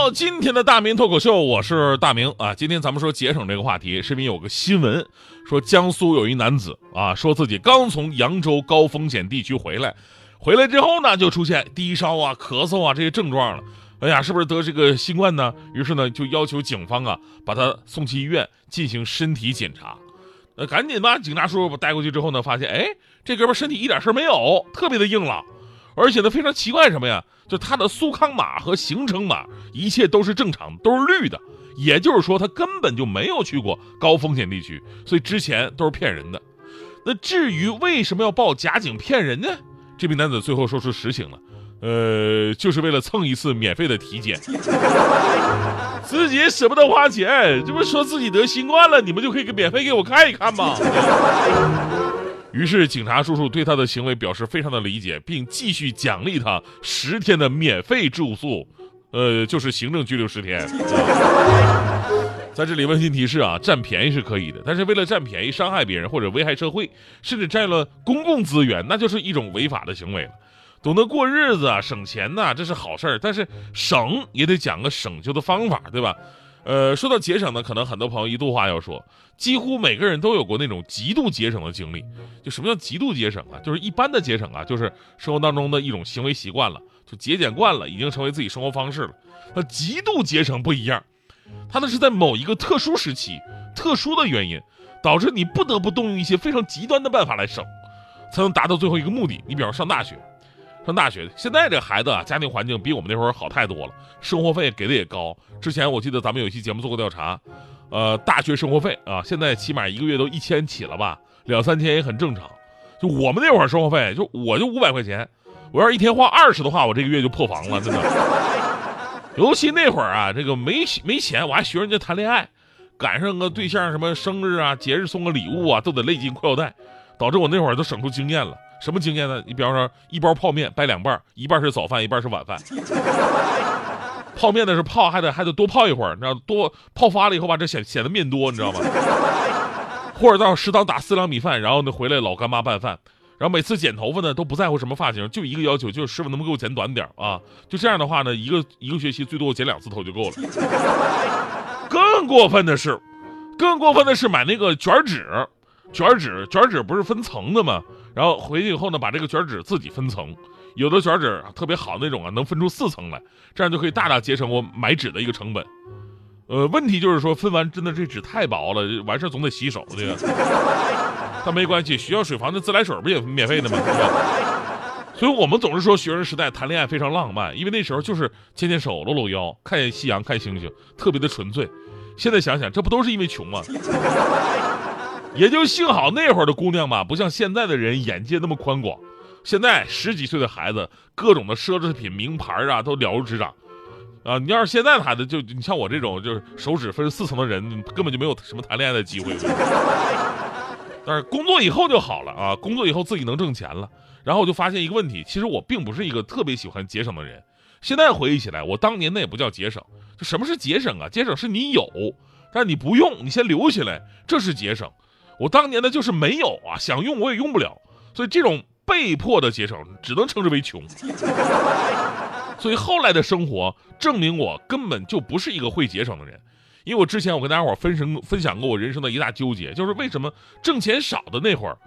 到今天的大明脱口秀，我是大明啊。今天咱们说节省这个话题，视频有个新闻说江苏有一男子啊，说自己刚从扬州高风险地区回来，回来之后呢，就出现低烧啊、咳嗽啊这些症状了。哎呀，是不是得这个新冠呢？于是呢，就要求警方啊，把他送去医院进行身体检查。呃，赶紧把警察叔叔把带过去之后呢，发现哎，这哥们身体一点事没有，特别的硬朗。而且呢，非常奇怪什么呀？就他的苏康码和行程码，一切都是正常，都是绿的。也就是说，他根本就没有去过高风险地区，所以之前都是骗人的。那至于为什么要报假警骗人呢？这名男子最后说出实情了，呃，就是为了蹭一次免费的体检，自己舍不得花钱，这不说自己得新冠了，你们就可以给免费给我看一看吗？于是，警察叔叔对他的行为表示非常的理解，并继续奖励他十天的免费住宿，呃，就是行政拘留十天。在这里温馨提示啊，占便宜是可以的，但是为了占便宜伤害别人或者危害社会，甚至占了公共资源，那就是一种违法的行为了。懂得过日子啊，省钱呐，这是好事儿，但是省也得讲个省救的方法，对吧？呃，说到节省呢，可能很多朋友一度话要说，几乎每个人都有过那种极度节省的经历。就什么叫极度节省啊？就是一般的节省啊，就是生活当中的一种行为习惯了，就节俭惯了，已经成为自己生活方式了。那极度节省不一样，它呢是在某一个特殊时期、特殊的原因，导致你不得不动用一些非常极端的办法来省，才能达到最后一个目的。你比方上大学。上大学，现在这孩子啊，家庭环境比我们那会儿好太多了，生活费给的也高。之前我记得咱们有一期节目做过调查，呃，大学生活费啊，现在起码一个月都一千起了吧，两三千也很正常。就我们那会儿生活费，就我就五百块钱，我要是一天花二十的话，我这个月就破防了，真的。尤其那会儿啊，这个没没钱，我还学人家谈恋爱，赶上个对象什么生日啊、节日送个礼物啊，都得勒紧裤腰带，导致我那会儿都省出经验了。什么经验呢？你比方说，一包泡面掰两半，一半是早饭，一半是晚饭。泡面的是泡，还得还得多泡一会儿，你知道多泡发了以后吧，这显显得面多，你知道吗？或者到食堂打四两米饭，然后呢回来老干妈拌饭，然后每次剪头发呢都不在乎什么发型，就一个要求，就是师傅能不能给我剪短点啊？就这样的话呢，一个一个学期最多剪两次头就够了。更过分的是，更过分的是买那个卷纸，卷纸卷纸不是分层的吗？然后回去以后呢，把这个卷纸自己分层，有的卷纸特别好那种啊，能分出四层来，这样就可以大大节省我买纸的一个成本。呃，问题就是说分完真的这纸太薄了，完事总得洗手这个。但没关系，学校水房的自来水不也免费的吗？所以我们总是说学生时代谈恋爱非常浪漫，因为那时候就是牵牵手、搂搂腰、看夕阳、看星星，特别的纯粹。现在想想，这不都是因为穷吗？也就幸好那会儿的姑娘吧，不像现在的人眼界那么宽广。现在十几岁的孩子，各种的奢侈品、名牌啊，都了如指掌。啊，你要是现在的孩子，就你像我这种就是手指分四层的人，根本就没有什么谈恋爱的机会。但是工作以后就好了啊，工作以后自己能挣钱了。然后我就发现一个问题，其实我并不是一个特别喜欢节省的人。现在回忆起来，我当年那也不叫节省。就什么是节省啊？节省是你有，但是你不用，你先留起来，这是节省。我当年呢就是没有啊，想用我也用不了，所以这种被迫的节省只能称之为穷。所以后来的生活证明我根本就不是一个会节省的人，因为我之前我跟大家伙分生分享过我人生的一大纠结，就是为什么挣钱少的那会儿，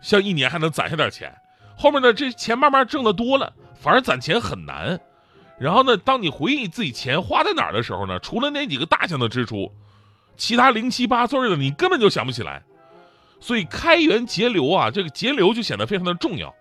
像一年还能攒下点钱，后面呢这钱慢慢挣的多了，反而攒钱很难。然后呢，当你回忆自己钱花在哪儿的时候呢，除了那几个大项的支出，其他零七八碎的你根本就想不起来。所以开源节流啊，这个节流就显得非常的重要。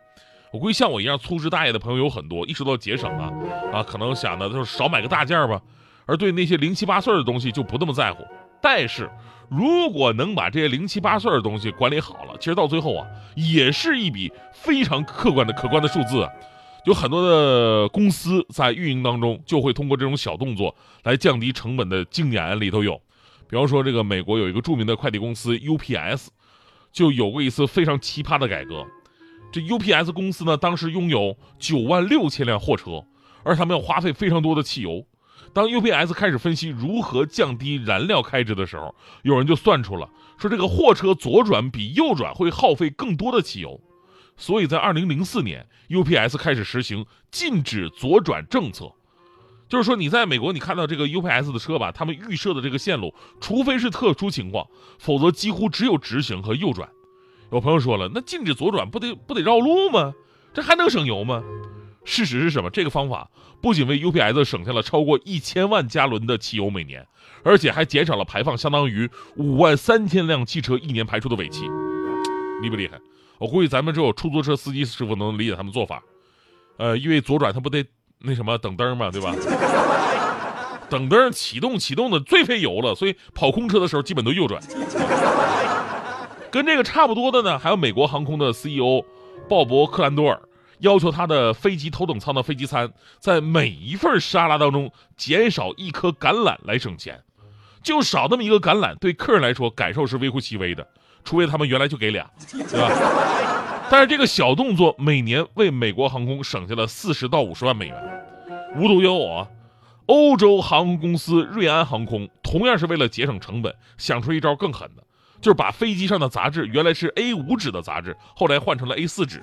我估计像我一样粗枝大叶的朋友有很多，一说到节省啊，啊，可能想的就是少买个大件吧，而对那些零七八碎的东西就不那么在乎。但是，如果能把这些零七八碎的东西管理好了，其实到最后啊，也是一笔非常客观的可观的数字。有很多的公司在运营当中就会通过这种小动作来降低成本的经典里头有。比方说，这个美国有一个著名的快递公司 UPS。就有过一次非常奇葩的改革，这 UPS 公司呢，当时拥有九万六千辆货车，而他们要花费非常多的汽油。当 UPS 开始分析如何降低燃料开支的时候，有人就算出了，说这个货车左转比右转会耗费更多的汽油。所以在二零零四年，UPS 开始实行禁止左转政策，就是说你在美国你看到这个 UPS 的车吧，他们预设的这个线路，除非是特殊情况，否则几乎只有直行和右转。有朋友说了，那禁止左转不得不得绕路吗？这还能省油吗？事实是什么？这个方法不仅为 UPS 省下了超过一千万加仑的汽油每年，而且还减少了排放相当于五万三千辆汽车一年排出的尾气，厉不厉害？我估计咱们只有出租车司机师傅能理解他们做法。呃，因为左转他不得那什么等灯嘛，对吧？等灯启动启动的最费油了，所以跑空车的时候基本都右转。跟这个差不多的呢，还有美国航空的 CEO 鲍勃克兰多尔，要求他的飞机头等舱的飞机餐在每一份沙拉当中减少一颗橄榄来省钱，就少那么一个橄榄，对客人来说感受是微乎其微的，除非他们原来就给俩，对吧？但是这个小动作每年为美国航空省下了四十到五十万美元。无独有偶啊，欧洲航空公司瑞安航空同样是为了节省成本，想出一招更狠的。就是把飞机上的杂志原来是 A 五纸的杂志，后来换成了 A 四纸，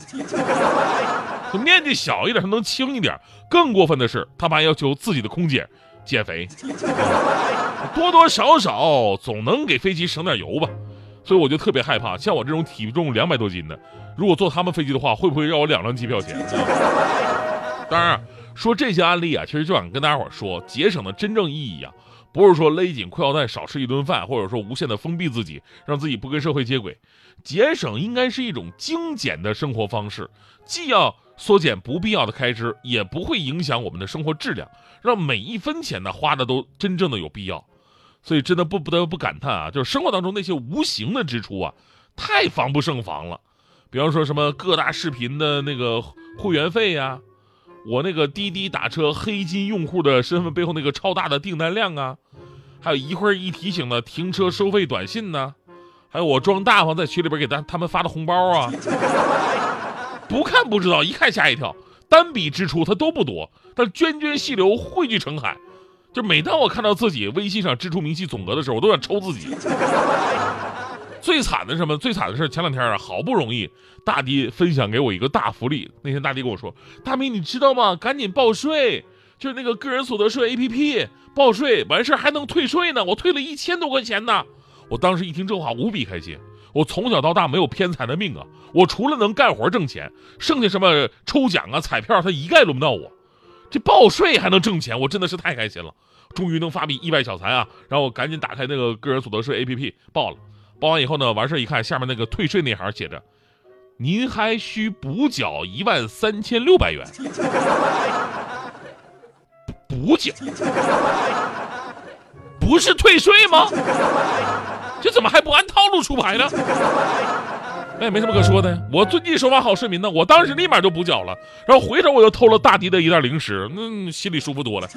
面积小一点，它能轻一点。更过分的是，他还要求自己的空姐减肥，多多少少总能给飞机省点油吧。所以我就特别害怕，像我这种体重两百多斤的，如果坐他们飞机的话，会不会让我两张机票钱？当然，说这些案例啊，其实就想跟大家伙说，节省的真正意义啊。不是说勒紧裤腰带少吃一顿饭，或者说无限的封闭自己，让自己不跟社会接轨。节省应该是一种精简的生活方式，既要缩减不必要的开支，也不会影响我们的生活质量，让每一分钱呢花的都真正的有必要。所以真的不不得不感叹啊，就是生活当中那些无形的支出啊，太防不胜防了。比方说什么各大视频的那个会员费呀。我那个滴滴打车黑金用户的身份背后那个超大的订单量啊，还有一会儿一提醒的停车收费短信呢，还有我装大方在群里边给他他们发的红包啊，不看不知道，一看吓一跳。单笔支出它都不多，但涓涓细流汇聚成海。就每当我看到自己微信上支出明细总额的时候，我都想抽自己。最惨的什么？最惨的是前两天啊，好不容易大迪分享给我一个大福利。那天大迪跟我说：“大明，你知道吗？赶紧报税，就是那个个人所得税 APP 报税，完事还能退税呢。我退了一千多块钱呢。”我当时一听这话，无比开心。我从小到大没有偏财的命啊，我除了能干活挣钱，剩下什么抽奖啊、彩票，他一概轮不到我。这报税还能挣钱，我真的是太开心了。终于能发笔意外小财啊！然后我赶紧打开那个个人所得税 APP 报了。报完以后呢，完事一看，下面那个退税那行写着：“您还需补缴一万三千六百元。”补缴？不是退税吗？这怎么还不按套路出牌呢？哎，没什么可说的，我遵纪守法好市民呢。我当时立马就补缴了，然后回头我又偷了大迪的一袋零食，那心里舒服多了。